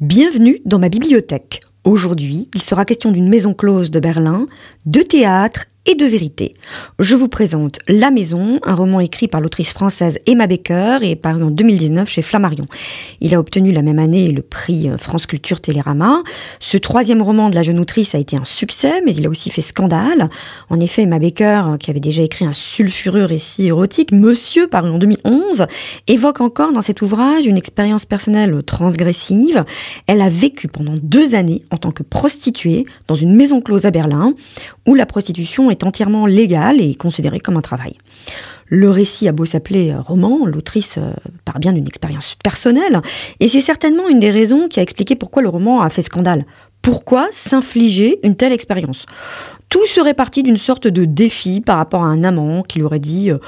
Bienvenue dans ma bibliothèque. Aujourd'hui, il sera question d'une maison close de Berlin, de théâtre et de vérité. Je vous présente La Maison, un roman écrit par l'autrice française Emma Baker et paru en 2019 chez Flammarion. Il a obtenu la même année le prix euh, France Culture Télérama. Ce troisième roman de la jeune autrice a été un succès, mais il a aussi fait scandale. En effet, Emma Baker, euh, qui avait déjà écrit un sulfureux récit érotique, Monsieur, paru en 2011, évoque encore dans cet ouvrage une expérience personnelle transgressive. Elle a vécu pendant deux années en tant que prostituée dans une maison close à Berlin, où la prostitution est entièrement légal et considéré comme un travail. Le récit a beau s'appeler euh, roman, l'autrice euh, part bien d'une expérience personnelle, et c'est certainement une des raisons qui a expliqué pourquoi le roman a fait scandale. Pourquoi s'infliger une telle expérience? Tout serait parti d'une sorte de défi par rapport à un amant qui lui aurait dit euh,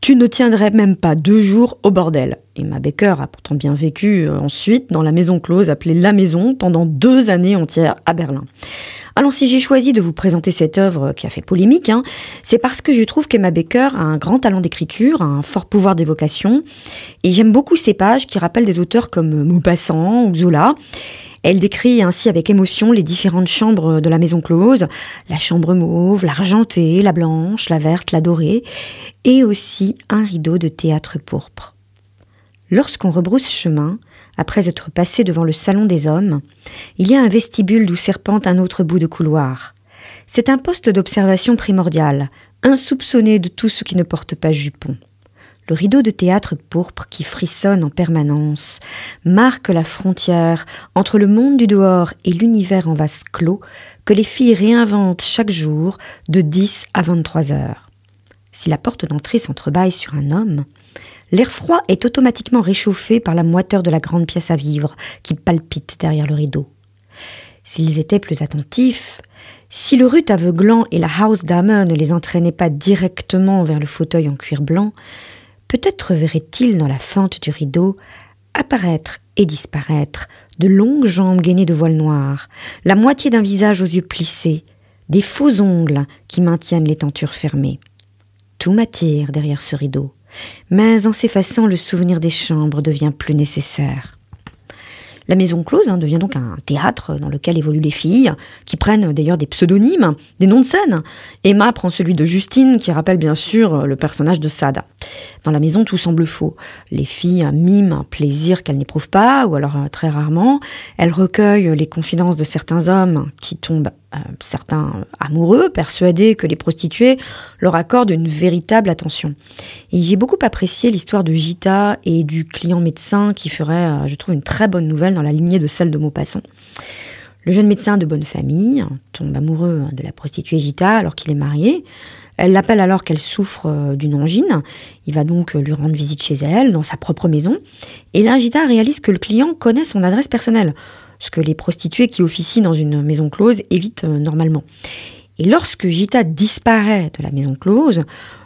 Tu ne tiendrais même pas deux jours au bordel. Emma Baker a pourtant bien vécu ensuite dans la maison close appelée La Maison pendant deux années entières à Berlin. Alors si j'ai choisi de vous présenter cette œuvre qui a fait polémique, hein, c'est parce que je trouve qu'Emma Baker a un grand talent d'écriture, un fort pouvoir d'évocation, et j'aime beaucoup ces pages qui rappellent des auteurs comme Maupassant ou Zola. Elle décrit ainsi avec émotion les différentes chambres de la maison close, la chambre mauve, l'argentée, la blanche, la verte, la dorée, et aussi un rideau de théâtre pourpre. Lorsqu'on rebrousse chemin, après être passé devant le salon des hommes, il y a un vestibule d'où serpente un autre bout de couloir. C'est un poste d'observation primordial, insoupçonné de tout ce qui ne porte pas jupon. Le rideau de théâtre pourpre qui frissonne en permanence marque la frontière entre le monde du dehors et l'univers en vase clos que les filles réinventent chaque jour de 10 à 23 heures. Si la porte d'entrée s'entrebâille sur un homme, L'air froid est automatiquement réchauffé par la moiteur de la grande pièce à vivre qui palpite derrière le rideau. S'ils étaient plus attentifs, si le rut aveuglant et la house dame ne les entraînaient pas directement vers le fauteuil en cuir blanc, peut-être verraient-ils dans la fente du rideau apparaître et disparaître de longues jambes gainées de voiles noirs, la moitié d'un visage aux yeux plissés, des faux ongles qui maintiennent les tentures fermées. Tout m'attire derrière ce rideau mais en s'effaçant, le souvenir des chambres devient plus nécessaire. La maison close hein, devient donc un théâtre dans lequel évoluent les filles, qui prennent d'ailleurs des pseudonymes, des noms de scène. Emma prend celui de Justine, qui rappelle bien sûr le personnage de Sada. Dans la maison, tout semble faux. Les filles miment un plaisir qu'elles n'éprouvent pas, ou alors euh, très rarement. Elles recueillent les confidences de certains hommes qui tombent certains amoureux, persuadés que les prostituées leur accordent une véritable attention. Et j'ai beaucoup apprécié l'histoire de Gita et du client médecin qui ferait, euh, je trouve, une très bonne nouvelle dans la lignée de celle de Maupassant. Le jeune médecin de bonne famille tombe amoureux de la prostituée Gita alors qu'il est marié. Elle l'appelle alors qu'elle souffre euh, d'une angine. Il va donc lui rendre visite chez elle, dans sa propre maison. Et là, Gita réalise que le client connaît son adresse personnelle ce que les prostituées qui officient dans une maison close évitent euh, normalement. Et lorsque Gita disparaît de la maison close,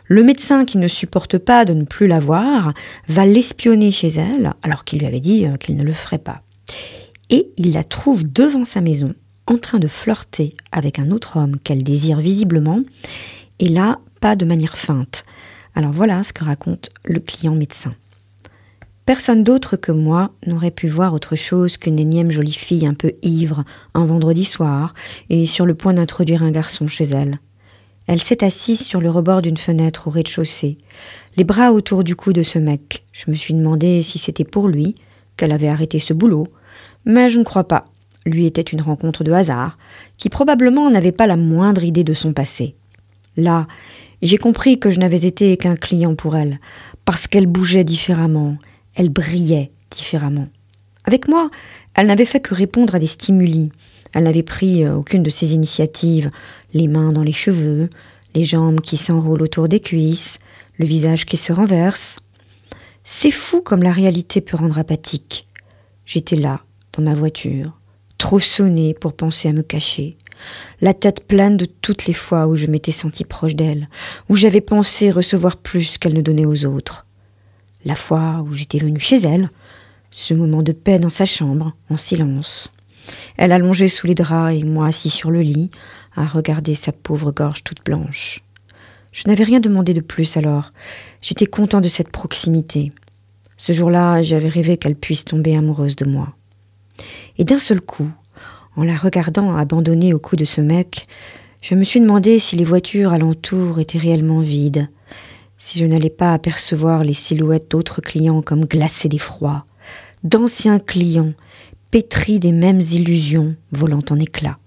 le médecin qui ne supporte pas de ne plus la voir va l'espionner chez elle, alors qu'il lui avait dit euh, qu'il ne le ferait pas. Et il la trouve devant sa maison, en train de flirter avec un autre homme qu'elle désire visiblement, et là, pas de manière feinte. Alors voilà ce que raconte le client médecin. Personne d'autre que moi n'aurait pu voir autre chose qu'une énième jolie fille un peu ivre un vendredi soir et sur le point d'introduire un garçon chez elle. Elle s'est assise sur le rebord d'une fenêtre au rez-de-chaussée, les bras autour du cou de ce mec. Je me suis demandé si c'était pour lui qu'elle avait arrêté ce boulot, mais je ne crois pas. Lui était une rencontre de hasard, qui probablement n'avait pas la moindre idée de son passé. Là, j'ai compris que je n'avais été qu'un client pour elle, parce qu'elle bougeait différemment, elle brillait différemment. Avec moi, elle n'avait fait que répondre à des stimuli. Elle n'avait pris euh, aucune de ses initiatives, les mains dans les cheveux, les jambes qui s'enroulent autour des cuisses, le visage qui se renverse. C'est fou comme la réalité peut rendre apathique. J'étais là, dans ma voiture, trop sonnée pour penser à me cacher, la tête pleine de toutes les fois où je m'étais sentie proche d'elle, où j'avais pensé recevoir plus qu'elle ne donnait aux autres la fois où j'étais venue chez elle, ce moment de paix dans sa chambre, en silence. Elle allongée sous les draps et moi assis sur le lit, à regarder sa pauvre gorge toute blanche. Je n'avais rien demandé de plus alors. J'étais content de cette proximité. Ce jour-là, j'avais rêvé qu'elle puisse tomber amoureuse de moi. Et d'un seul coup, en la regardant abandonnée au cou de ce mec, je me suis demandé si les voitures alentour étaient réellement vides, si je n'allais pas apercevoir les silhouettes d'autres clients comme glacés d'effroi, d'anciens clients pétris des mêmes illusions volant en éclats.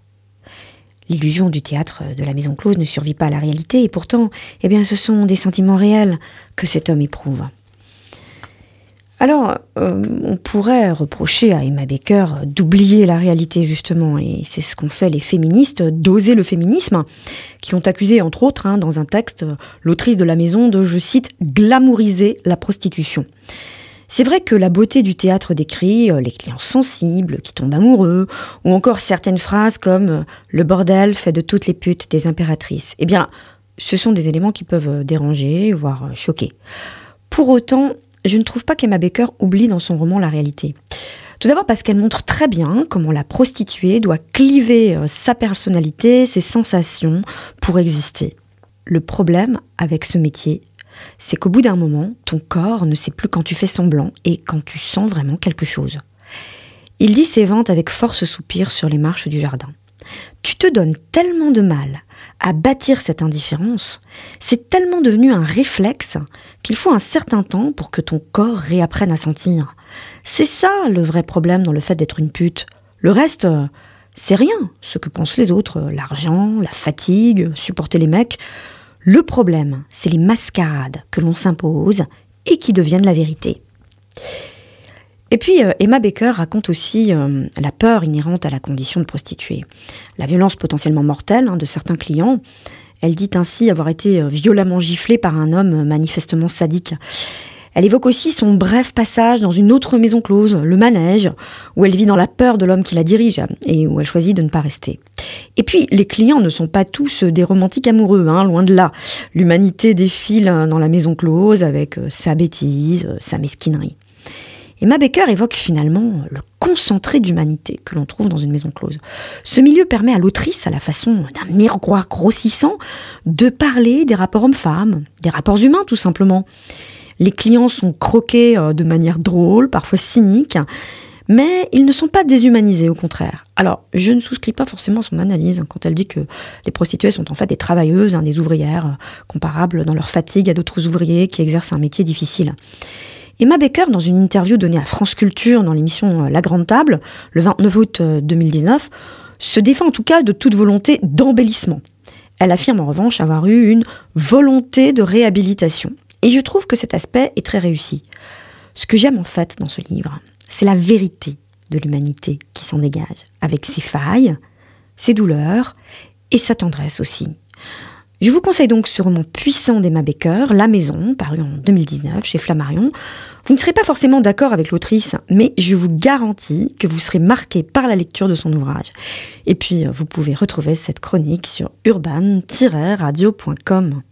L'illusion du théâtre de la maison close ne survit pas à la réalité, et pourtant, eh bien, ce sont des sentiments réels que cet homme éprouve. Alors, euh, on pourrait reprocher à Emma Baker d'oublier la réalité, justement, et c'est ce qu'ont fait les féministes, d'oser le féminisme, qui ont accusé, entre autres, hein, dans un texte, l'autrice de la maison de, je cite, glamouriser la prostitution. C'est vrai que la beauté du théâtre décrit euh, les clients sensibles qui tombent amoureux, ou encore certaines phrases comme euh, le bordel fait de toutes les putes des impératrices. Eh bien, ce sont des éléments qui peuvent déranger, voire choquer. Pour autant, je ne trouve pas qu'Emma Baker oublie dans son roman la réalité. Tout d'abord parce qu'elle montre très bien comment la prostituée doit cliver euh, sa personnalité, ses sensations pour exister. Le problème avec ce métier, c'est qu'au bout d'un moment, ton corps ne sait plus quand tu fais semblant et quand tu sens vraiment quelque chose. Il dit ses ventes avec force soupir sur les marches du jardin. Tu te donnes tellement de mal à bâtir cette indifférence, c'est tellement devenu un réflexe qu'il faut un certain temps pour que ton corps réapprenne à sentir. C'est ça le vrai problème dans le fait d'être une pute. Le reste, c'est rien, ce que pensent les autres, l'argent, la fatigue, supporter les mecs. Le problème, c'est les mascarades que l'on s'impose et qui deviennent la vérité. Et puis, euh, Emma Baker raconte aussi euh, la peur inhérente à la condition de prostituée, la violence potentiellement mortelle hein, de certains clients. Elle dit ainsi avoir été euh, violemment giflée par un homme manifestement sadique. Elle évoque aussi son bref passage dans une autre maison close, le manège, où elle vit dans la peur de l'homme qui la dirige et où elle choisit de ne pas rester. Et puis, les clients ne sont pas tous des romantiques amoureux, hein, loin de là. L'humanité défile dans la maison close avec sa bêtise, sa mesquinerie. Emma Baker évoque finalement le concentré d'humanité que l'on trouve dans une maison close. Ce milieu permet à l'autrice, à la façon d'un miroir grossissant, de parler des rapports hommes-femmes, des rapports humains tout simplement. Les clients sont croqués euh, de manière drôle, parfois cynique, mais ils ne sont pas déshumanisés, au contraire. Alors, je ne souscris pas forcément à son analyse hein, quand elle dit que les prostituées sont en fait des travailleuses, hein, des ouvrières, euh, comparables dans leur fatigue à d'autres ouvriers qui exercent un métier difficile. Emma Baker, dans une interview donnée à France Culture dans l'émission euh, La Grande Table, le 29 août 2019, euh, se défend en tout cas de toute volonté d'embellissement. Elle affirme en revanche avoir eu une volonté de réhabilitation. Et je trouve que cet aspect est très réussi. Ce que j'aime en fait dans ce livre, c'est la vérité de l'humanité qui s'en dégage, avec ses failles, ses douleurs et sa tendresse aussi. Je vous conseille donc ce roman puissant d'Emma Baker, La Maison, paru en 2019 chez Flammarion. Vous ne serez pas forcément d'accord avec l'autrice, mais je vous garantis que vous serez marqué par la lecture de son ouvrage. Et puis, vous pouvez retrouver cette chronique sur urban-radio.com.